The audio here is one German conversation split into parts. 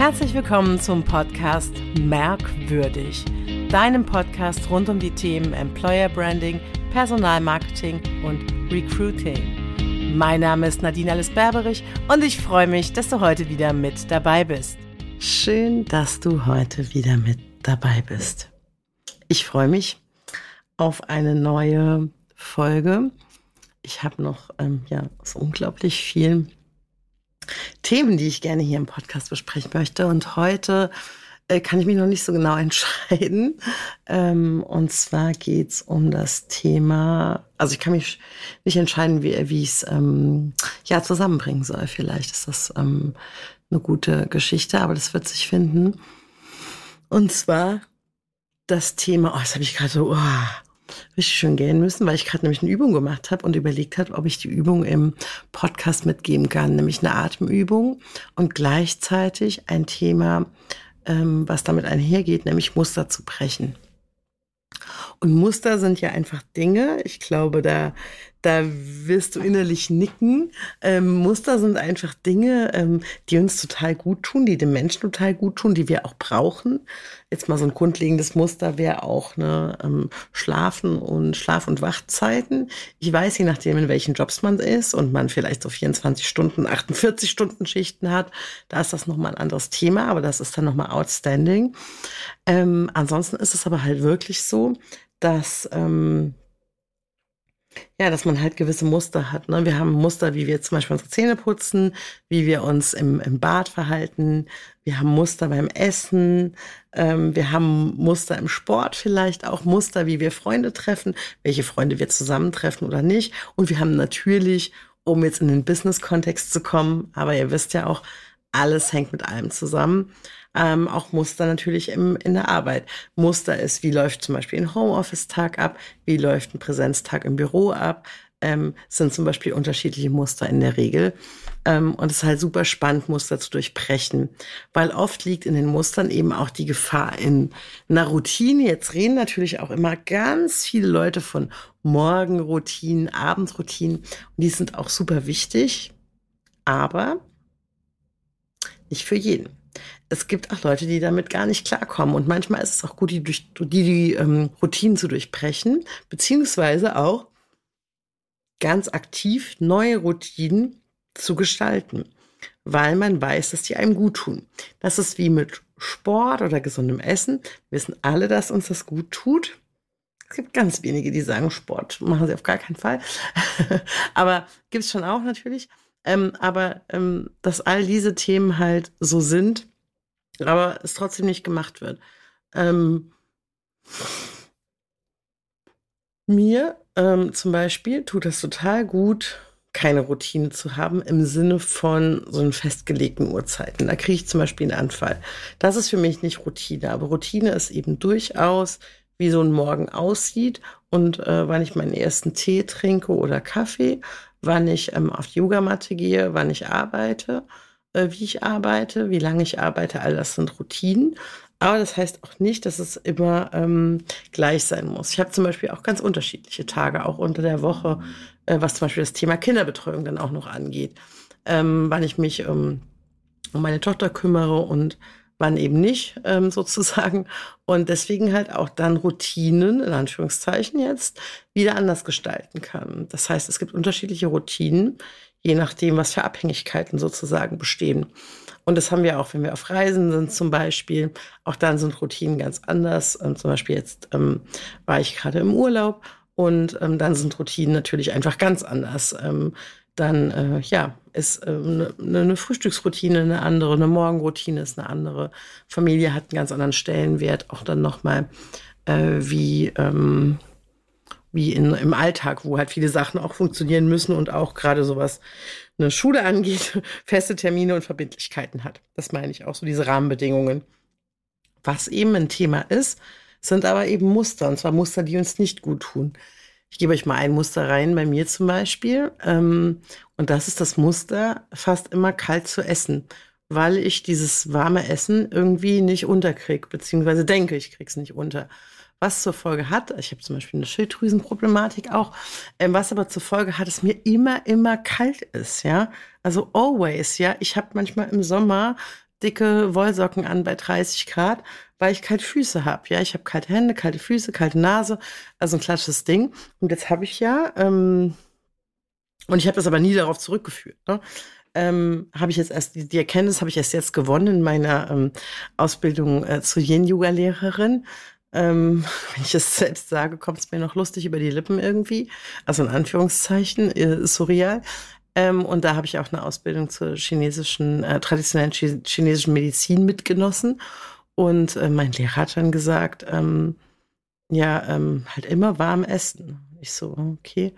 Herzlich willkommen zum Podcast Merkwürdig, deinem Podcast rund um die Themen Employer Branding, Personalmarketing und Recruiting. Mein Name ist Nadine Alice Berberich und ich freue mich, dass du heute wieder mit dabei bist. Schön, dass du heute wieder mit dabei bist. Ich freue mich auf eine neue Folge. Ich habe noch ähm, ja, so unglaublich viel Themen, die ich gerne hier im Podcast besprechen möchte. Und heute äh, kann ich mich noch nicht so genau entscheiden. Ähm, und zwar geht es um das Thema, also ich kann mich nicht entscheiden, wie, wie ich es ähm, ja, zusammenbringen soll. Vielleicht ist das ähm, eine gute Geschichte, aber das wird sich finden. Und zwar das Thema, oh, das habe ich gerade so, oh, richtig schön gehen müssen, weil ich gerade nämlich eine Übung gemacht habe und überlegt habe, ob ich die Übung im Podcast mitgeben kann, nämlich eine Atemübung und gleichzeitig ein Thema, ähm, was damit einhergeht, nämlich Muster zu brechen. Und Muster sind ja einfach Dinge. Ich glaube, da da wirst du innerlich nicken. Ähm, Muster sind einfach Dinge, ähm, die uns total gut tun, die dem Menschen total gut tun, die wir auch brauchen. Jetzt mal so ein grundlegendes Muster wäre auch ne, ähm, Schlafen und Schlaf- und Wachzeiten. Ich weiß, je nachdem, in welchen Jobs man ist und man vielleicht so 24 Stunden, 48 Stunden Schichten hat, da ist das nochmal ein anderes Thema, aber das ist dann nochmal outstanding. Ähm, ansonsten ist es aber halt wirklich so, dass... Ähm, ja, dass man halt gewisse Muster hat. Ne? Wir haben Muster, wie wir zum Beispiel unsere Zähne putzen, wie wir uns im, im Bad verhalten. Wir haben Muster beim Essen. Ähm, wir haben Muster im Sport vielleicht auch. Muster, wie wir Freunde treffen, welche Freunde wir zusammentreffen oder nicht. Und wir haben natürlich, um jetzt in den Business-Kontext zu kommen, aber ihr wisst ja auch, alles hängt mit allem zusammen ähm, auch Muster natürlich im, in der Arbeit. Muster ist, wie läuft zum Beispiel ein Homeoffice-Tag ab, wie läuft ein Präsenztag im Büro ab, ähm, sind zum Beispiel unterschiedliche Muster in der Regel. Ähm, und es ist halt super spannend, Muster zu durchbrechen, weil oft liegt in den Mustern eben auch die Gefahr in einer Routine. Jetzt reden natürlich auch immer ganz viele Leute von Morgenroutinen, Abendroutinen und die sind auch super wichtig, aber nicht für jeden es gibt auch Leute, die damit gar nicht klarkommen. Und manchmal ist es auch gut, die, durch, die, die ähm, Routinen zu durchbrechen, beziehungsweise auch ganz aktiv neue Routinen zu gestalten, weil man weiß, dass die einem gut tun. Das ist wie mit Sport oder gesundem Essen. Wir wissen alle, dass uns das gut tut. Es gibt ganz wenige, die sagen, Sport machen sie auf gar keinen Fall. aber gibt es schon auch natürlich. Ähm, aber ähm, dass all diese Themen halt so sind, aber es trotzdem nicht gemacht wird. Ähm, mir ähm, zum Beispiel tut es total gut, keine Routine zu haben im Sinne von so einen festgelegten Uhrzeiten. Da kriege ich zum Beispiel einen Anfall. Das ist für mich nicht Routine, aber Routine ist eben durchaus, wie so ein Morgen aussieht und äh, wann ich meinen ersten Tee trinke oder Kaffee, wann ich ähm, auf die Yogamatte gehe, wann ich arbeite äh, wie ich arbeite, wie lange ich arbeite, all das sind Routinen. Aber das heißt auch nicht, dass es immer ähm, gleich sein muss. Ich habe zum Beispiel auch ganz unterschiedliche Tage, auch unter der Woche, äh, was zum Beispiel das Thema Kinderbetreuung dann auch noch angeht. Ähm, wann ich mich ähm, um meine Tochter kümmere und wann eben nicht, ähm, sozusagen. Und deswegen halt auch dann Routinen, in Anführungszeichen jetzt, wieder anders gestalten kann. Das heißt, es gibt unterschiedliche Routinen, je nachdem, was für Abhängigkeiten sozusagen bestehen. Und das haben wir auch, wenn wir auf Reisen sind zum Beispiel. Auch dann sind Routinen ganz anders. Und zum Beispiel jetzt ähm, war ich gerade im Urlaub und ähm, dann sind Routinen natürlich einfach ganz anders. Ähm, dann äh, ja, ist eine, ähm, eine Frühstücksroutine eine andere, eine Morgenroutine ist eine andere. Familie hat einen ganz anderen Stellenwert, auch dann nochmal äh, wie ähm, wie in, im Alltag, wo halt viele Sachen auch funktionieren müssen und auch gerade sowas eine Schule angeht, feste Termine und Verbindlichkeiten hat. Das meine ich auch, so diese Rahmenbedingungen. Was eben ein Thema ist, sind aber eben Muster, und zwar Muster, die uns nicht gut tun. Ich gebe euch mal ein Muster rein, bei mir zum Beispiel. Ähm, und das ist das Muster, fast immer kalt zu essen, weil ich dieses warme Essen irgendwie nicht unterkrieg, beziehungsweise denke, ich krieg's nicht unter was zur Folge hat, ich habe zum Beispiel eine Schilddrüsenproblematik auch, ähm, was aber zur Folge hat, dass mir immer, immer kalt ist, ja. Also always, ja. Ich habe manchmal im Sommer dicke Wollsocken an bei 30 Grad, weil ich kalte Füße habe. Ja, ich habe kalte Hände, kalte Füße, kalte Nase, also ein klassisches Ding. Und jetzt habe ich ja, ähm, und ich habe das aber nie darauf zurückgeführt. Ne? ähm, habe ich jetzt erst, die, Erkenntnis habe ich erst jetzt gewonnen in meiner ähm, Ausbildung äh, zur Yin-Yoga-Lehrerin. Ähm, wenn ich es selbst sage, kommt es mir noch lustig über die Lippen irgendwie. Also in Anführungszeichen, äh, surreal. Ähm, und da habe ich auch eine Ausbildung zur chinesischen, äh, traditionellen chinesischen Medizin mitgenossen. Und äh, mein Lehrer hat dann gesagt, ähm, ja, ähm, halt immer warm essen. Ich so, okay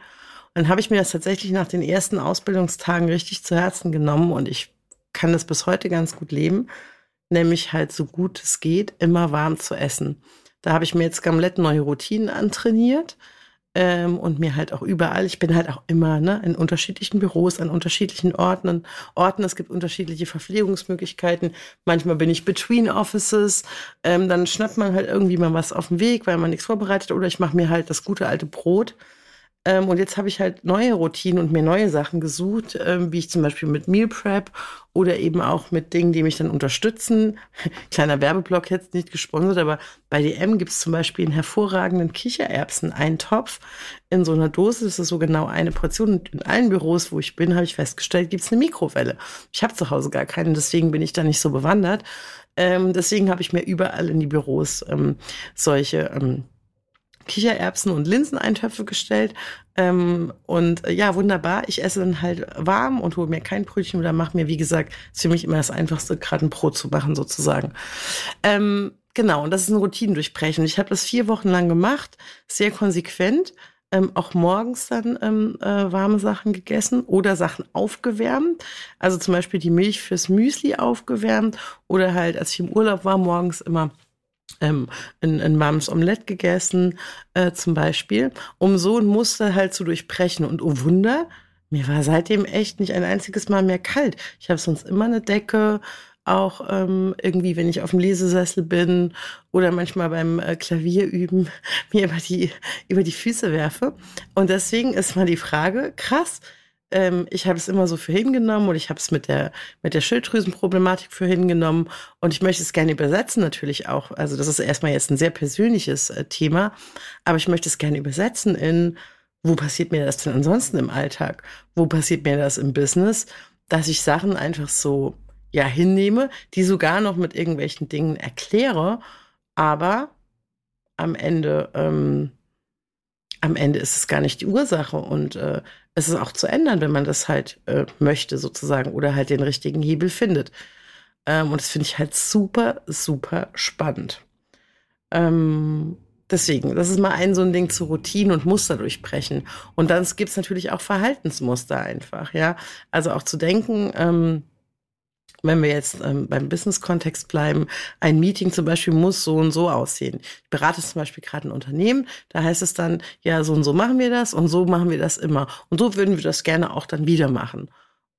dann habe ich mir das tatsächlich nach den ersten Ausbildungstagen richtig zu Herzen genommen und ich kann das bis heute ganz gut leben, nämlich halt so gut es geht, immer warm zu essen. Da habe ich mir jetzt komplett neue Routinen antrainiert ähm, und mir halt auch überall, ich bin halt auch immer ne, in unterschiedlichen Büros, an unterschiedlichen Orten, Orten. Es gibt unterschiedliche Verpflegungsmöglichkeiten. Manchmal bin ich between Offices. Ähm, dann schnappt man halt irgendwie mal was auf dem Weg, weil man nichts vorbereitet. Oder ich mache mir halt das gute alte Brot ähm, und jetzt habe ich halt neue Routinen und mir neue Sachen gesucht, ähm, wie ich zum Beispiel mit Meal Prep oder eben auch mit Dingen, die mich dann unterstützen. Kleiner Werbeblock jetzt nicht gesponsert, aber bei DM gibt es zum Beispiel einen hervorragenden Kichererbsen-Eintopf in so einer Dose. Das ist so genau eine Portion. Und in allen Büros, wo ich bin, habe ich festgestellt, gibt es eine Mikrowelle. Ich habe zu Hause gar keine, deswegen bin ich da nicht so bewandert. Ähm, deswegen habe ich mir überall in die Büros ähm, solche ähm, Kichererbsen und Linseneintöpfe gestellt. Ähm, und äh, ja, wunderbar. Ich esse dann halt warm und hole mir kein Brötchen oder mache mir, wie gesagt, ist für mich immer das Einfachste, gerade ein Brot zu machen, sozusagen. Ähm, genau, und das ist ein Routinendurchbrechen. Ich habe das vier Wochen lang gemacht, sehr konsequent. Ähm, auch morgens dann ähm, äh, warme Sachen gegessen oder Sachen aufgewärmt. Also zum Beispiel die Milch fürs Müsli aufgewärmt oder halt, als ich im Urlaub war, morgens immer ähm, ein, ein warmes Omelett gegessen, äh, zum Beispiel, um so ein Muster halt zu durchbrechen. Und oh Wunder, mir war seitdem echt nicht ein einziges Mal mehr kalt. Ich habe sonst immer eine Decke, auch ähm, irgendwie, wenn ich auf dem Lesesessel bin oder manchmal beim äh, Klavier üben, mir über die, über die Füße werfe. Und deswegen ist mal die Frage, krass, ähm, ich habe es immer so für hingenommen und ich habe es mit der, mit der Schilddrüsenproblematik für hingenommen und ich möchte es gerne übersetzen natürlich auch. Also das ist erstmal jetzt ein sehr persönliches äh, Thema, aber ich möchte es gerne übersetzen in, wo passiert mir das denn ansonsten im Alltag? Wo passiert mir das im Business? Dass ich Sachen einfach so, ja, hinnehme, die sogar noch mit irgendwelchen Dingen erkläre, aber am Ende, ähm, am Ende ist es gar nicht die Ursache und äh, es ist auch zu ändern, wenn man das halt äh, möchte sozusagen oder halt den richtigen Hebel findet. Ähm, und das finde ich halt super, super spannend. Ähm, deswegen, das ist mal ein so ein Ding zu Routinen und Muster durchbrechen. Und dann gibt es natürlich auch Verhaltensmuster einfach, ja. Also auch zu denken, ähm, wenn wir jetzt ähm, beim Business-Kontext bleiben, ein Meeting zum Beispiel muss so und so aussehen. Ich berate zum Beispiel gerade ein Unternehmen, da heißt es dann, ja, so und so machen wir das und so machen wir das immer. Und so würden wir das gerne auch dann wieder machen.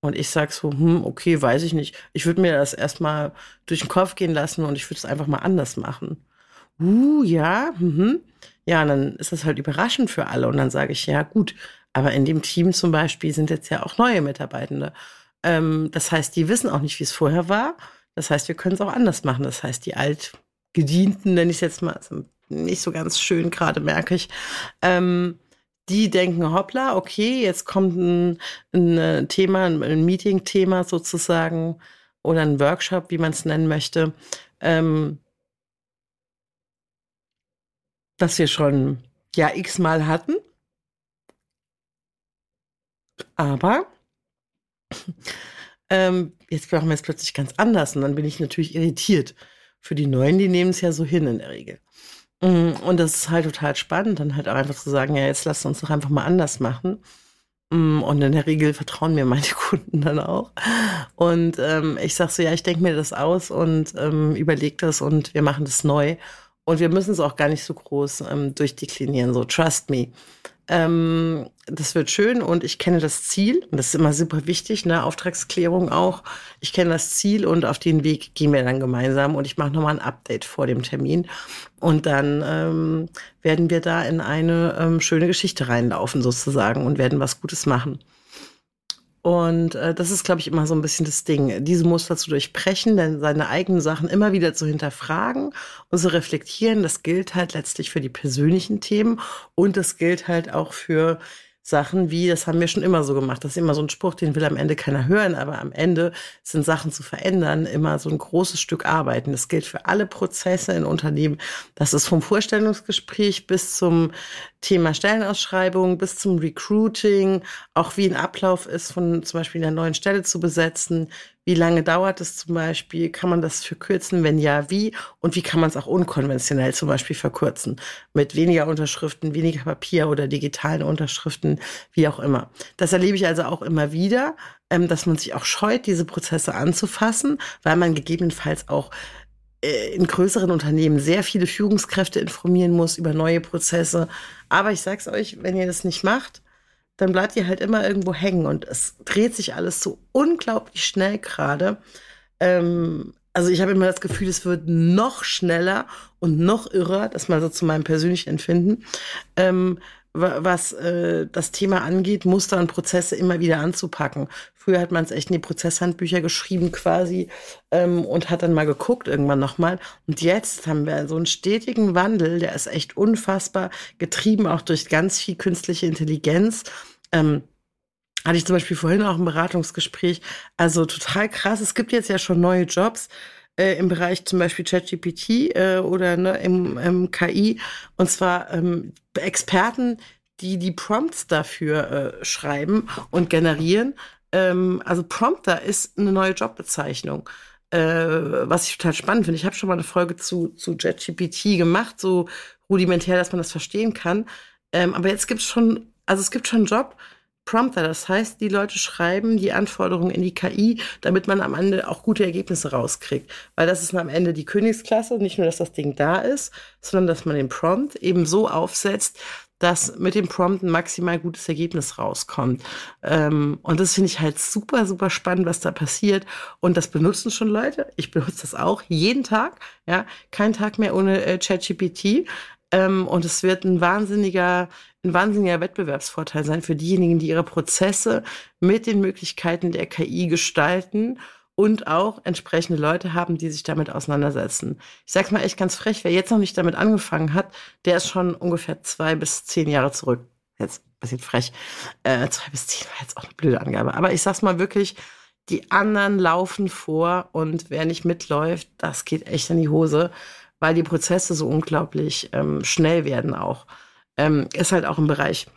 Und ich sag so, hm, okay, weiß ich nicht. Ich würde mir das erstmal durch den Kopf gehen lassen und ich würde es einfach mal anders machen. Uh, ja, mhm. Ja, und dann ist das halt überraschend für alle. Und dann sage ich, ja, gut, aber in dem Team zum Beispiel sind jetzt ja auch neue Mitarbeitende. Ähm, das heißt, die wissen auch nicht, wie es vorher war. Das heißt, wir können es auch anders machen. Das heißt, die Altgedienten, nenne ich es jetzt mal, also nicht so ganz schön gerade, merke ich, ähm, die denken, hoppla, okay, jetzt kommt ein, ein Thema, ein Meeting-Thema sozusagen oder ein Workshop, wie man es nennen möchte, ähm, das wir schon ja x-mal hatten. Aber ähm, jetzt machen wir es plötzlich ganz anders und dann bin ich natürlich irritiert. Für die Neuen, die nehmen es ja so hin in der Regel. Mm, und das ist halt total spannend, dann halt auch einfach zu sagen, ja, jetzt lasst uns doch einfach mal anders machen. Mm, und in der Regel vertrauen mir meine Kunden dann auch. Und ähm, ich sage so, ja, ich denke mir das aus und ähm, überlege das und wir machen das neu. Und wir müssen es auch gar nicht so groß ähm, durchdeklinieren, so trust me. Ähm, das wird schön und ich kenne das Ziel und das ist immer super wichtig, ne? Auftragsklärung auch. Ich kenne das Ziel und auf den Weg gehen wir dann gemeinsam und ich mache nochmal ein Update vor dem Termin und dann ähm, werden wir da in eine ähm, schöne Geschichte reinlaufen sozusagen und werden was Gutes machen. Und äh, das ist, glaube ich, immer so ein bisschen das Ding, diese Muster zu durchbrechen, denn seine eigenen Sachen immer wieder zu hinterfragen und zu reflektieren. Das gilt halt letztlich für die persönlichen Themen und das gilt halt auch für Sachen wie, das haben wir schon immer so gemacht. Das ist immer so ein Spruch, den will am Ende keiner hören, aber am Ende sind Sachen zu verändern immer so ein großes Stück Arbeiten. Das gilt für alle Prozesse in Unternehmen. Das ist vom Vorstellungsgespräch bis zum Thema Stellenausschreibung, bis zum Recruiting, auch wie ein Ablauf ist, von zum Beispiel einer neuen Stelle zu besetzen, wie lange dauert es zum Beispiel? Kann man das verkürzen? Wenn ja, wie? Und wie kann man es auch unkonventionell zum Beispiel verkürzen? Mit weniger Unterschriften, weniger Papier oder digitalen Unterschriften, wie auch immer. Das erlebe ich also auch immer wieder, ähm, dass man sich auch scheut, diese Prozesse anzufassen, weil man gegebenenfalls auch äh, in größeren Unternehmen sehr viele Führungskräfte informieren muss über neue Prozesse. Aber ich sag's euch, wenn ihr das nicht macht, dann bleibt ihr halt immer irgendwo hängen und es dreht sich alles so unglaublich schnell gerade. Ähm, also ich habe immer das Gefühl, es wird noch schneller und noch irrer, das mal so zu meinem persönlichen Empfinden, ähm, was äh, das Thema angeht, Muster und Prozesse immer wieder anzupacken. Früher hat man es echt in die Prozesshandbücher geschrieben quasi ähm, und hat dann mal geguckt irgendwann nochmal. Und jetzt haben wir so einen stetigen Wandel, der ist echt unfassbar, getrieben auch durch ganz viel künstliche Intelligenz. Ähm, hatte ich zum Beispiel vorhin auch ein Beratungsgespräch. Also total krass. Es gibt jetzt ja schon neue Jobs äh, im Bereich zum Beispiel ChatGPT äh, oder ne, im, im KI. Und zwar ähm, Experten, die die Prompts dafür äh, schreiben und generieren. Ähm, also Prompter ist eine neue Jobbezeichnung. Äh, was ich total spannend finde. Ich habe schon mal eine Folge zu, zu ChatGPT gemacht, so rudimentär, dass man das verstehen kann. Ähm, aber jetzt gibt es schon also es gibt schon einen Job, Prompter, das heißt, die Leute schreiben die Anforderungen in die KI, damit man am Ende auch gute Ergebnisse rauskriegt. Weil das ist am Ende die Königsklasse, nicht nur, dass das Ding da ist, sondern dass man den Prompt eben so aufsetzt, dass mit dem Prompt ein maximal gutes Ergebnis rauskommt. Ähm, und das finde ich halt super, super spannend, was da passiert. Und das benutzen schon Leute. Ich benutze das auch jeden Tag. Ja, kein Tag mehr ohne äh, ChatGPT. Ähm, und es wird ein wahnsinniger, ein wahnsinniger Wettbewerbsvorteil sein für diejenigen, die ihre Prozesse mit den Möglichkeiten der KI gestalten und auch entsprechende Leute haben, die sich damit auseinandersetzen. Ich sag's mal echt ganz frech, wer jetzt noch nicht damit angefangen hat, der ist schon ungefähr zwei bis zehn Jahre zurück. Jetzt bisschen frech. Äh, zwei bis zehn war jetzt auch eine blöde Angabe. Aber ich sag's mal wirklich, die anderen laufen vor und wer nicht mitläuft, das geht echt in die Hose weil die Prozesse so unglaublich ähm, schnell werden auch. Ähm, ist halt auch im Bereich,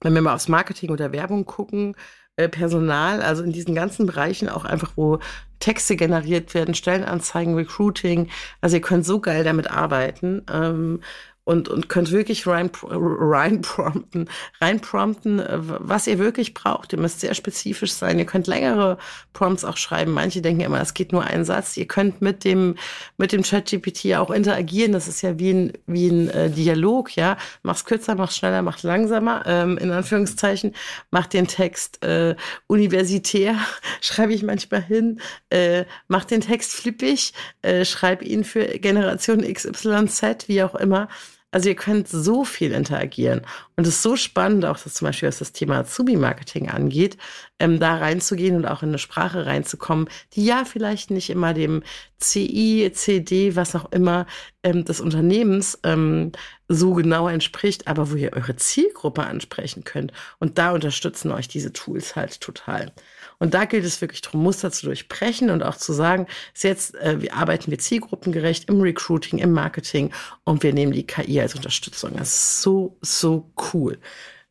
wenn wir mal aufs Marketing oder Werbung gucken, äh, Personal, also in diesen ganzen Bereichen auch einfach, wo Texte generiert werden, Stellenanzeigen, Recruiting. Also ihr könnt so geil damit arbeiten. Ähm, und, und könnt wirklich rein, rein prompten, rein prompten, äh, was ihr wirklich braucht. Ihr müsst sehr spezifisch sein. Ihr könnt längere Prompts auch schreiben. Manche denken immer, es geht nur ein Satz. Ihr könnt mit dem, mit dem ChatGPT auch interagieren. Das ist ja wie ein, wie ein äh, Dialog, ja. Mach's kürzer, mach's schneller, mach's langsamer, ähm, in Anführungszeichen. Macht den Text äh, universitär, schreibe ich manchmal hin. Äh, macht den Text flippig, äh, schreib ihn für Generation XYZ, wie auch immer. Also ihr könnt so viel interagieren. Und es ist so spannend, auch dass zum Beispiel, was das Thema Azubi-Marketing angeht, ähm, da reinzugehen und auch in eine Sprache reinzukommen, die ja vielleicht nicht immer dem CI, CD, was auch immer ähm, des Unternehmens ähm, so genau entspricht, aber wo ihr eure Zielgruppe ansprechen könnt. Und da unterstützen euch diese Tools halt total. Und da gilt es wirklich darum, Muster zu durchbrechen und auch zu sagen, jetzt äh, wir arbeiten wir zielgruppengerecht im Recruiting, im Marketing und wir nehmen die KI als Unterstützung. Das ist so, so cool.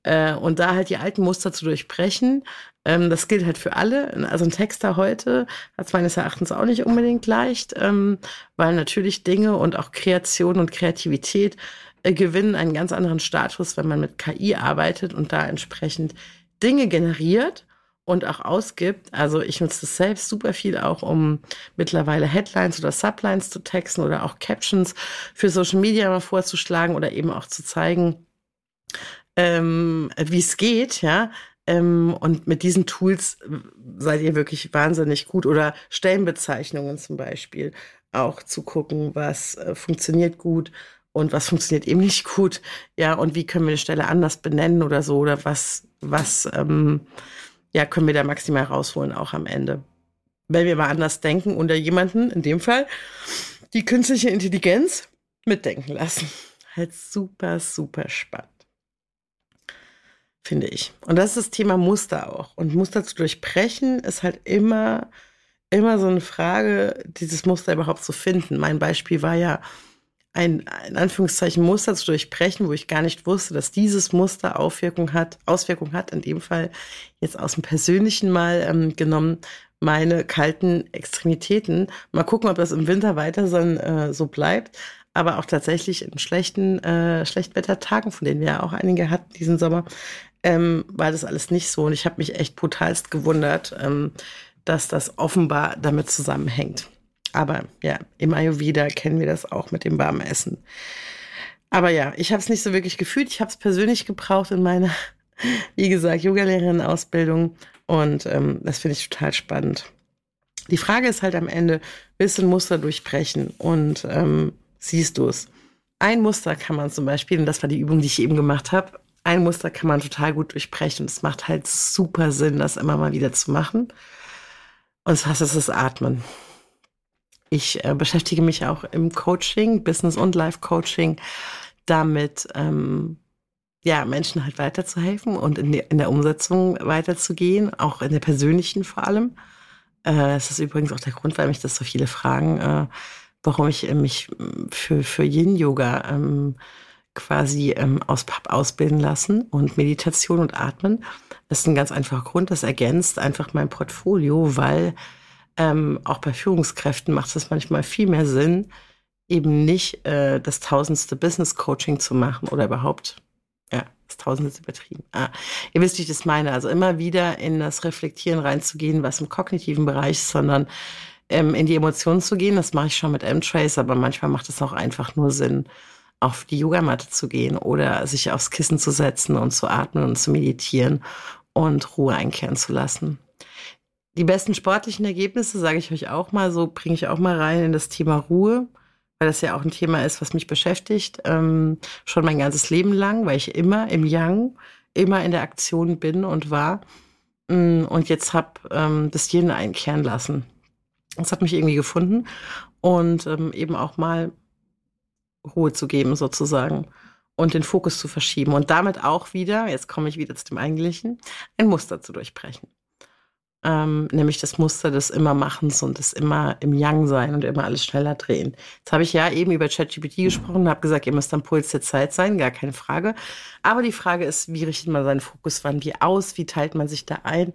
Äh, und da halt die alten Muster zu durchbrechen, ähm, das gilt halt für alle. Also ein Texter heute hat es meines Erachtens auch nicht unbedingt leicht, ähm, weil natürlich Dinge und auch Kreation und Kreativität äh, gewinnen einen ganz anderen Status, wenn man mit KI arbeitet und da entsprechend Dinge generiert und auch ausgibt. Also ich nutze das selbst super viel auch, um mittlerweile Headlines oder Sublines zu texten oder auch Captions für Social Media mal vorzuschlagen oder eben auch zu zeigen, ähm, wie es geht, ja. Ähm, und mit diesen Tools seid ihr wirklich wahnsinnig gut oder Stellenbezeichnungen zum Beispiel auch zu gucken, was äh, funktioniert gut und was funktioniert eben nicht gut, ja, und wie können wir eine Stelle anders benennen oder so oder was, was, ähm, ja, können wir da maximal rausholen, auch am Ende. Wenn wir mal anders denken oder jemanden, in dem Fall, die künstliche Intelligenz mitdenken lassen. Halt super, super spannend. Finde ich. Und das ist das Thema Muster auch. Und Muster zu durchbrechen ist halt immer, immer so eine Frage, dieses Muster überhaupt zu finden. Mein Beispiel war ja, ein, in Anführungszeichen, Muster zu durchbrechen, wo ich gar nicht wusste, dass dieses Muster Auswirkung hat, Auswirkung hat, in dem Fall jetzt aus dem Persönlichen mal ähm, genommen, meine kalten Extremitäten. Mal gucken, ob das im Winter weiter so, äh, so bleibt. Aber auch tatsächlich in schlechten, äh, Schlechtwettertagen, von denen wir ja auch einige hatten diesen Sommer, ähm, war das alles nicht so. Und ich habe mich echt brutalst gewundert, ähm, dass das offenbar damit zusammenhängt. Aber ja, im Ayurveda kennen wir das auch mit dem warmen Essen. Aber ja, ich habe es nicht so wirklich gefühlt. Ich habe es persönlich gebraucht in meiner, wie gesagt, Yogalehrerin-Ausbildung. Und ähm, das finde ich total spannend. Die Frage ist halt am Ende, willst du ein Muster durchbrechen und ähm, siehst du es? Ein Muster kann man zum Beispiel, und das war die Übung, die ich eben gemacht habe, ein Muster kann man total gut durchbrechen. Und es macht halt super Sinn, das immer mal wieder zu machen. Und das ist das Atmen. Ich äh, beschäftige mich auch im Coaching, Business- und Life-Coaching, damit ähm, ja, Menschen halt weiterzuhelfen und in, die, in der Umsetzung weiterzugehen, auch in der persönlichen vor allem. Äh, das ist übrigens auch der Grund, weil mich das so viele fragen, äh, warum ich mich für, für Yin-Yoga ähm, quasi ähm, aus Pub ausbilden lassen und Meditation und Atmen. Das ist ein ganz einfacher Grund. Das ergänzt einfach mein Portfolio, weil ähm, auch bei Führungskräften macht es manchmal viel mehr Sinn, eben nicht äh, das tausendste Business Coaching zu machen oder überhaupt, ja, das tausendste ist übertrieben. Ah, ihr wisst, wie ich das meine. Also immer wieder in das Reflektieren reinzugehen, was im kognitiven Bereich ist, sondern ähm, in die Emotionen zu gehen. Das mache ich schon mit M-Trace, aber manchmal macht es auch einfach nur Sinn, auf die Yogamatte zu gehen oder sich aufs Kissen zu setzen und zu atmen und zu meditieren und Ruhe einkehren zu lassen. Die besten sportlichen Ergebnisse, sage ich euch auch mal, so bringe ich auch mal rein in das Thema Ruhe, weil das ja auch ein Thema ist, was mich beschäftigt, ähm, schon mein ganzes Leben lang, weil ich immer im Yang, immer in der Aktion bin und war. Mm, und jetzt habe ähm, das Yin einkehren lassen. Das hat mich irgendwie gefunden und ähm, eben auch mal Ruhe zu geben sozusagen und den Fokus zu verschieben und damit auch wieder, jetzt komme ich wieder zu dem Eigentlichen, ein Muster zu durchbrechen ähm, nämlich das Muster des Immermachens und des immer im Yang sein und immer alles schneller drehen. Jetzt habe ich ja eben über ChatGPT gesprochen und habe gesagt, ihr müsst am Puls der Zeit sein, gar keine Frage. Aber die Frage ist, wie richtet man seinen Fokus wann wie aus, wie teilt man sich da ein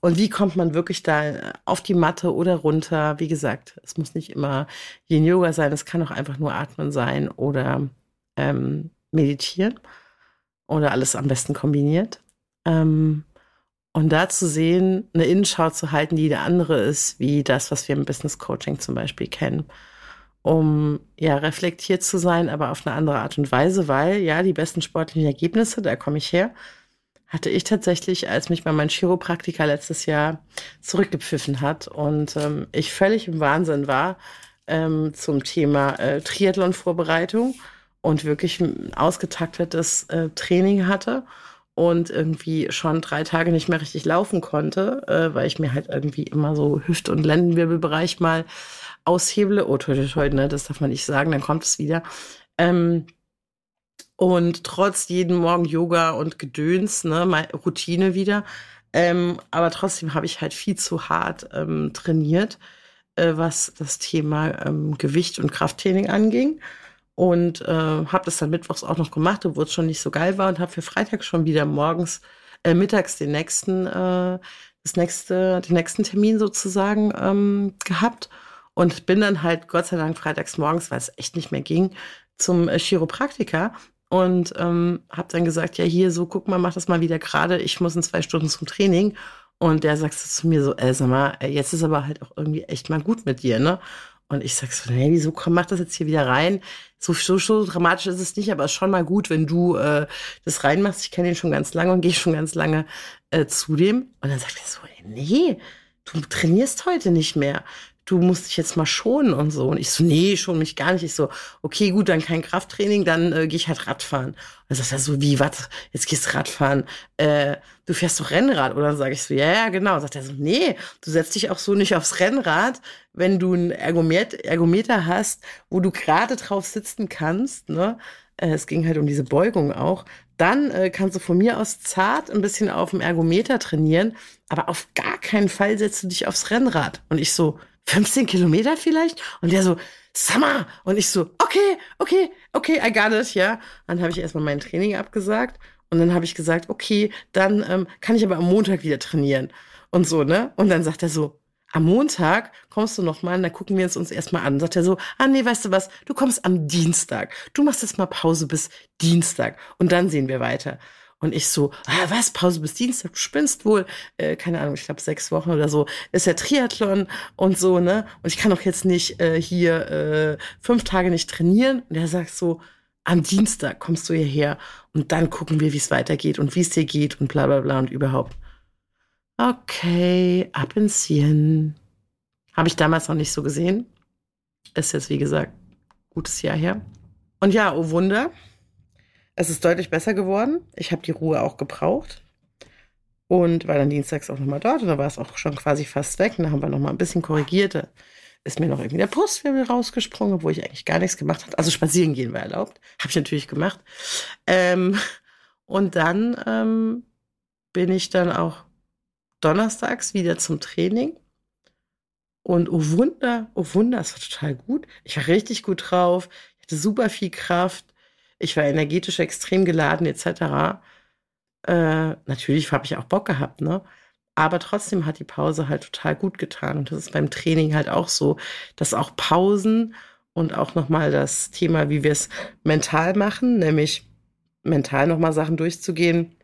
und wie kommt man wirklich da auf die Matte oder runter? Wie gesagt, es muss nicht immer Yin Yoga sein, es kann auch einfach nur Atmen sein oder ähm, meditieren oder alles am besten kombiniert. Ähm, und da zu sehen, eine Innenschau zu halten, die der andere ist, wie das, was wir im Business Coaching zum Beispiel kennen. Um ja reflektiert zu sein, aber auf eine andere Art und Weise, weil ja, die besten sportlichen Ergebnisse, da komme ich her, hatte ich tatsächlich, als mich mal mein Chiropraktiker letztes Jahr zurückgepfiffen hat und ähm, ich völlig im Wahnsinn war ähm, zum Thema äh, Triathlon-Vorbereitung und wirklich ein ausgetaktetes äh, Training hatte und irgendwie schon drei Tage nicht mehr richtig laufen konnte, äh, weil ich mir halt irgendwie immer so Hüft- und Lendenwirbelbereich mal ausheble. Oh, toi, toi, ne, das darf man nicht sagen, dann kommt es wieder. Ähm, und trotz jeden Morgen Yoga und Gedöns, ne, meine Routine wieder. Ähm, aber trotzdem habe ich halt viel zu hart ähm, trainiert, äh, was das Thema ähm, Gewicht und Krafttraining anging und äh, habe das dann mittwochs auch noch gemacht, obwohl es schon nicht so geil war und habe für Freitag schon wieder morgens, äh, mittags den nächsten, äh, das nächste, den nächsten Termin sozusagen ähm, gehabt. Und bin dann halt Gott sei Dank freitags morgens, weil es echt nicht mehr ging, zum äh, Chiropraktiker. Und ähm, habe dann gesagt, ja hier so, guck mal, mach das mal wieder gerade, ich muss in zwei Stunden zum Training. Und der sagt zu mir so, äh, sag mal, äh, jetzt ist aber halt auch irgendwie echt mal gut mit dir, ne? Und ich sag so, nee, wieso komm, mach das jetzt hier wieder rein? So, so, so dramatisch ist es nicht, aber es ist schon mal gut, wenn du äh, das reinmachst. Ich kenne ihn schon ganz lange und gehe schon ganz lange äh, zu dem. Und dann sagt er so, nee, du trainierst heute nicht mehr. Du musst dich jetzt mal schonen und so. Und ich so, nee, schon mich gar nicht. Ich so, okay, gut, dann kein Krafttraining, dann äh, gehe ich halt Radfahren. Und dann sagt er so, wie, was, jetzt gehst du Radfahren, äh, du fährst doch Rennrad. Oder dann sage ich so, ja, ja, genau. Und sagt er so, nee, du setzt dich auch so nicht aufs Rennrad, wenn du ein Ergometer, Ergometer hast, wo du gerade drauf sitzen kannst, ne? Äh, es ging halt um diese Beugung auch. Dann äh, kannst du von mir aus zart ein bisschen auf dem Ergometer trainieren, aber auf gar keinen Fall setzt du dich aufs Rennrad. Und ich so, 15 Kilometer vielleicht? Und der so, Summer! Und ich so, okay, okay, okay, I got it, ja. Dann habe ich erstmal mein Training abgesagt und dann habe ich gesagt, okay, dann ähm, kann ich aber am Montag wieder trainieren und so, ne? Und dann sagt er so, am Montag kommst du noch mal, und dann gucken wir es uns erstmal an. Sagt er so, ah nee, weißt du was, du kommst am Dienstag. Du machst jetzt mal Pause bis Dienstag und dann sehen wir weiter. Und ich so, ah, was, Pause bis Dienstag, du spinnst wohl, äh, keine Ahnung, ich glaube sechs Wochen oder so, ist ja Triathlon und so, ne? Und ich kann doch jetzt nicht äh, hier äh, fünf Tage nicht trainieren. Und er sagt so, am Dienstag kommst du hierher und dann gucken wir, wie es weitergeht und wie es dir geht und bla bla bla und überhaupt. Okay, ab ins Yen. Habe ich damals noch nicht so gesehen. Ist jetzt, wie gesagt, gutes Jahr her. Und ja, oh Wunder, es ist deutlich besser geworden. Ich habe die Ruhe auch gebraucht. Und war dann dienstags auch nochmal dort und da war es auch schon quasi fast weg. Und da haben wir nochmal ein bisschen korrigiert. Da ist mir noch irgendwie der Brustwirbel rausgesprungen, obwohl ich eigentlich gar nichts gemacht habe. Also spazieren gehen war erlaubt. Habe ich natürlich gemacht. Ähm, und dann ähm, bin ich dann auch donnerstags wieder zum Training. Und oh Wunder, oh Wunder, es war total gut. Ich war richtig gut drauf. Ich hatte super viel Kraft ich war energetisch extrem geladen etc. Äh, natürlich habe ich auch Bock gehabt, ne? Aber trotzdem hat die Pause halt total gut getan. Und das ist beim Training halt auch so, dass auch Pausen und auch nochmal das Thema, wie wir es mental machen, nämlich mental nochmal Sachen durchzugehen.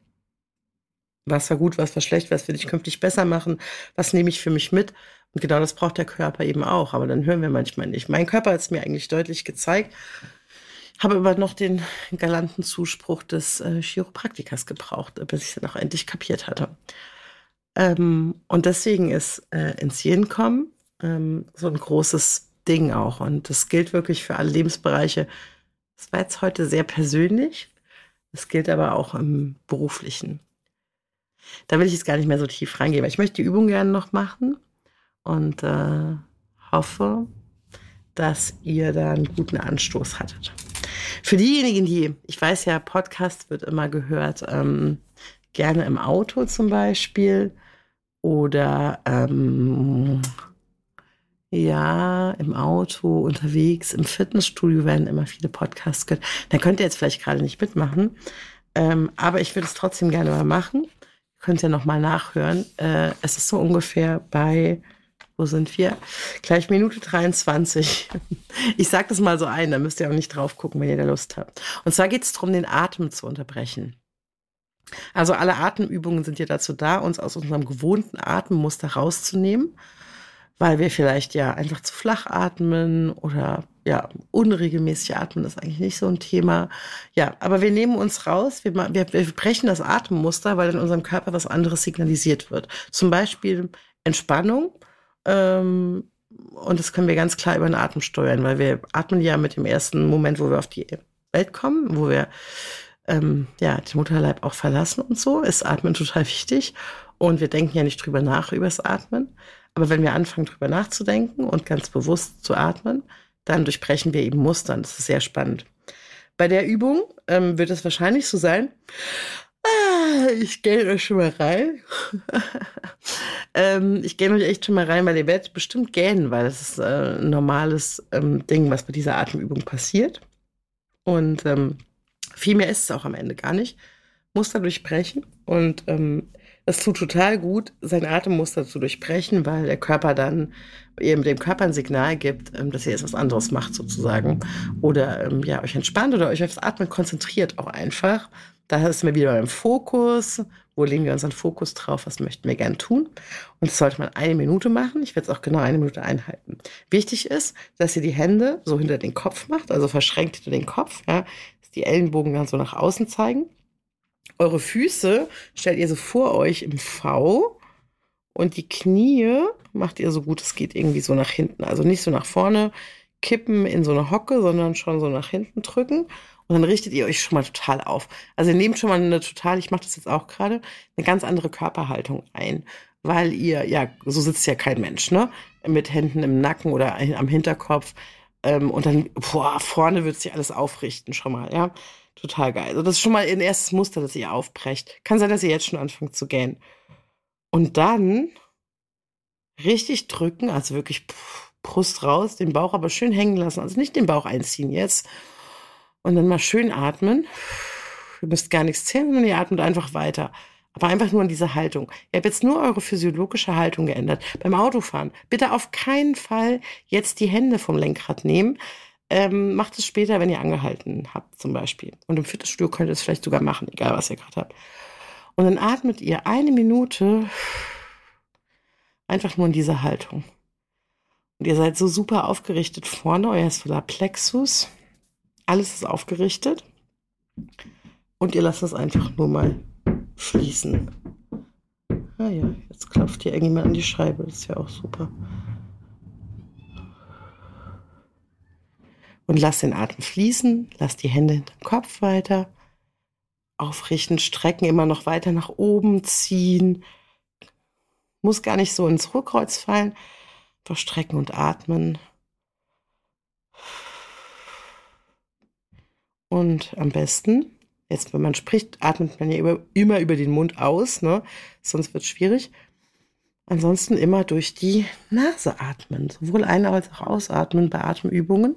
Was war gut, was war schlecht, was will ich künftig besser machen, was nehme ich für mich mit. Und genau das braucht der Körper eben auch. Aber dann hören wir manchmal nicht. Mein Körper hat es mir eigentlich deutlich gezeigt. Habe aber noch den galanten Zuspruch des äh, Chiropraktikers gebraucht, bis ich es dann auch endlich kapiert hatte. Ähm, und deswegen ist äh, ins Yen kommen ähm, so ein großes Ding auch. Und das gilt wirklich für alle Lebensbereiche. Das war jetzt heute sehr persönlich. Das gilt aber auch im beruflichen. Da will ich jetzt gar nicht mehr so tief reingehen, weil ich möchte die Übung gerne noch machen und äh, hoffe, dass ihr da einen guten Anstoß hattet. Für diejenigen, die, ich weiß ja, Podcast wird immer gehört, ähm, gerne im Auto zum Beispiel oder ähm, ja, im Auto, unterwegs, im Fitnessstudio werden immer viele Podcasts gehört. Da könnt ihr jetzt vielleicht gerade nicht mitmachen, ähm, aber ich würde es trotzdem gerne mal machen. Ihr könnt ja nochmal nachhören. Äh, es ist so ungefähr bei wo sind wir? Gleich Minute 23. Ich sage das mal so ein, da müsst ihr auch nicht drauf gucken, wenn ihr da Lust habt. Und zwar geht es darum, den Atem zu unterbrechen. Also alle Atemübungen sind ja dazu da, uns aus unserem gewohnten Atemmuster rauszunehmen, weil wir vielleicht ja einfach zu flach atmen oder ja, unregelmäßig atmen ist eigentlich nicht so ein Thema. Ja, aber wir nehmen uns raus, wir, wir, wir brechen das Atemmuster, weil in unserem Körper was anderes signalisiert wird. Zum Beispiel Entspannung ähm, und das können wir ganz klar über den Atem steuern, weil wir atmen ja mit dem ersten Moment, wo wir auf die Welt kommen, wo wir ähm, ja, den Mutterleib auch verlassen und so, ist Atmen total wichtig. Und wir denken ja nicht drüber nach, übers Atmen. Aber wenn wir anfangen, drüber nachzudenken und ganz bewusst zu atmen, dann durchbrechen wir eben Mustern. Das ist sehr spannend. Bei der Übung ähm, wird es wahrscheinlich so sein, ich gehe euch schon mal rein. ähm, ich gehe euch echt schon mal rein, weil ihr werdet bestimmt gähnen, weil das ist äh, ein normales ähm, Ding, was bei dieser Atemübung passiert. Und ähm, viel mehr ist es auch am Ende gar nicht. Muster durchbrechen und ähm, es tut total gut, sein Atemmuster zu durchbrechen, weil der Körper dann eben dem Körper ein Signal gibt, ähm, dass ihr jetzt was anderes macht sozusagen. Oder ähm, ja, euch entspannt oder euch aufs Atmen konzentriert auch einfach. Da ist mir wieder beim Fokus. Wo legen wir unseren Fokus drauf? Was möchten wir gern tun? Und das sollte man eine Minute machen. Ich werde es auch genau eine Minute einhalten. Wichtig ist, dass ihr die Hände so hinter den Kopf macht, also verschränkt hinter den Kopf, ja, dass die Ellenbogen dann so nach außen zeigen. Eure Füße stellt ihr so vor euch im V Und die Knie macht ihr so gut es geht irgendwie so nach hinten. Also nicht so nach vorne kippen in so eine Hocke, sondern schon so nach hinten drücken. Und dann richtet ihr euch schon mal total auf. Also ihr nehmt schon mal eine total, ich mache das jetzt auch gerade, eine ganz andere Körperhaltung ein. Weil ihr, ja, so sitzt ja kein Mensch, ne? Mit Händen im Nacken oder am Hinterkopf. Ähm, und dann, boah, vorne wird sich alles aufrichten schon mal, ja. Total geil. Also das ist schon mal ein erstes Muster, das ihr aufbrecht. Kann sein, dass ihr jetzt schon anfangt zu gähnen. Und dann richtig drücken, also wirklich Brust raus, den Bauch aber schön hängen lassen. Also nicht den Bauch einziehen jetzt. Und dann mal schön atmen. Ihr müsst gar nichts zählen, sondern ihr atmet einfach weiter. Aber einfach nur in dieser Haltung. Ihr habt jetzt nur eure physiologische Haltung geändert. Beim Autofahren. Bitte auf keinen Fall jetzt die Hände vom Lenkrad nehmen. Ähm, macht es später, wenn ihr angehalten habt, zum Beispiel. Und im Fitnessstudio könnt ihr es vielleicht sogar machen, egal was ihr gerade habt. Und dann atmet ihr eine Minute einfach nur in dieser Haltung. Und ihr seid so super aufgerichtet vorne, euer Solarplexus. Alles ist aufgerichtet. Und ihr lasst es einfach nur mal fließen. Ah ja, jetzt klopft hier irgendjemand an die Scheibe. Das ist ja auch super. Und lasst den Atem fließen. Lasst die Hände hinterm Kopf weiter. Aufrichten, strecken, immer noch weiter nach oben ziehen. Muss gar nicht so ins Hohlkreuz fallen. Doch strecken und atmen. Und am besten, jetzt wenn man spricht, atmet man ja immer, immer über den Mund aus, ne? sonst wird es schwierig. Ansonsten immer durch die Nase atmen, sowohl ein- als auch ausatmen bei Atemübungen.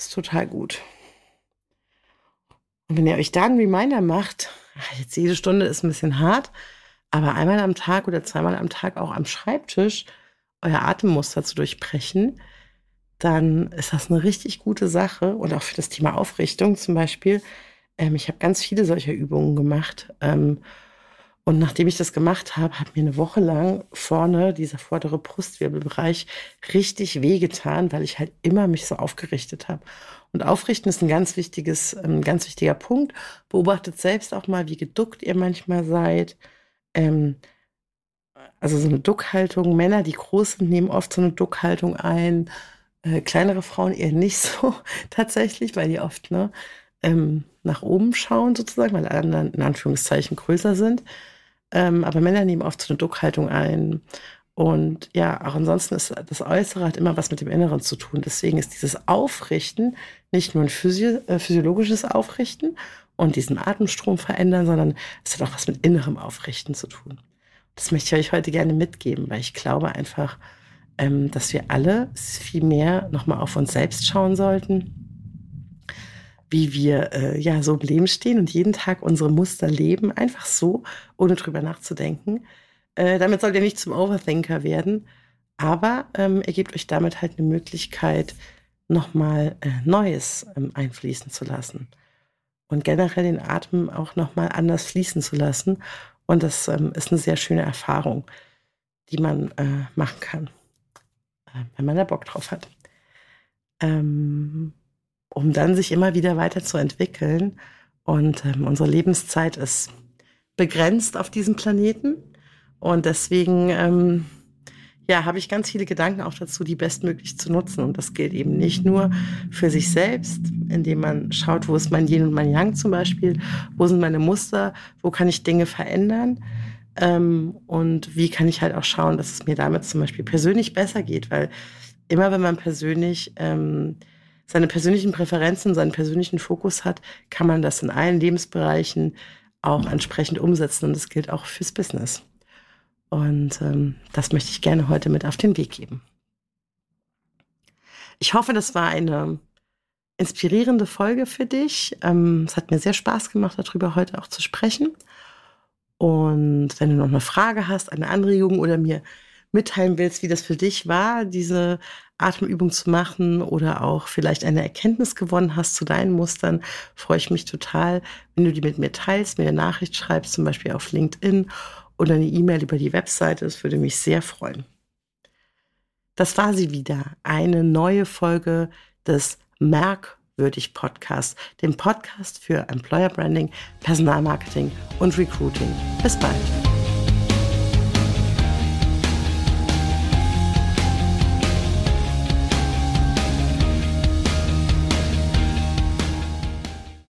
Ist total gut. Und wenn ihr euch da einen Reminder macht, jetzt jede Stunde ist ein bisschen hart, aber einmal am Tag oder zweimal am Tag auch am Schreibtisch euer Atemmuster zu durchbrechen, dann ist das eine richtig gute Sache und auch für das Thema Aufrichtung zum Beispiel. Ähm, ich habe ganz viele solcher Übungen gemacht. Ähm, und nachdem ich das gemacht habe, hat mir eine Woche lang vorne dieser vordere Brustwirbelbereich richtig wehgetan, weil ich halt immer mich so aufgerichtet habe. Und aufrichten ist ein ganz wichtiges, ein ähm, ganz wichtiger Punkt. Beobachtet selbst auch mal, wie geduckt ihr manchmal seid. Ähm, also so eine Duckhaltung. Männer, die groß sind, nehmen oft so eine Duckhaltung ein. Äh, kleinere Frauen eher nicht so tatsächlich, weil die oft ne, ähm, nach oben schauen sozusagen, weil alle anderen in Anführungszeichen größer sind. Ähm, aber Männer nehmen oft so eine Duckhaltung ein. Und ja, auch ansonsten ist das Äußere hat immer was mit dem Inneren zu tun. Deswegen ist dieses Aufrichten nicht nur ein Physi äh, physiologisches Aufrichten und diesen Atemstrom verändern, sondern es hat auch was mit innerem Aufrichten zu tun. Das möchte ich euch heute gerne mitgeben, weil ich glaube einfach, ähm, dass wir alle viel mehr nochmal auf uns selbst schauen sollten, wie wir äh, ja so im Leben stehen und jeden Tag unsere Muster leben, einfach so, ohne drüber nachzudenken. Äh, damit sollt ihr nicht zum Overthinker werden, aber ähm, ihr gebt euch damit halt eine Möglichkeit, nochmal äh, Neues ähm, einfließen zu lassen und generell den Atem auch nochmal anders fließen zu lassen und das ähm, ist eine sehr schöne Erfahrung, die man äh, machen kann, äh, wenn man da Bock drauf hat. Ähm, um dann sich immer wieder weiterzuentwickeln. Und ähm, unsere Lebenszeit ist begrenzt auf diesem Planeten. Und deswegen ähm, ja, habe ich ganz viele Gedanken auch dazu, die bestmöglich zu nutzen. Und das gilt eben nicht nur für sich selbst, indem man schaut, wo ist mein Yin und mein Yang zum Beispiel, wo sind meine Muster, wo kann ich Dinge verändern ähm, und wie kann ich halt auch schauen, dass es mir damit zum Beispiel persönlich besser geht, weil immer wenn man persönlich ähm, seine persönlichen Präferenzen, seinen persönlichen Fokus hat, kann man das in allen Lebensbereichen auch entsprechend umsetzen und das gilt auch fürs Business. Und ähm, das möchte ich gerne heute mit auf den Weg geben. Ich hoffe, das war eine inspirierende Folge für dich. Ähm, es hat mir sehr Spaß gemacht, darüber heute auch zu sprechen. Und wenn du noch eine Frage hast, eine Anregung oder mir mitteilen willst, wie das für dich war, diese Atemübung zu machen oder auch vielleicht eine Erkenntnis gewonnen hast zu deinen Mustern, freue ich mich total, wenn du die mit mir teilst, mir eine Nachricht schreibst, zum Beispiel auf LinkedIn oder eine E-Mail über die Webseite. Das würde mich sehr freuen. Das war sie wieder. Eine neue Folge des Merkwürdig Podcasts, dem Podcast für Employer Branding, Personalmarketing und Recruiting. Bis bald.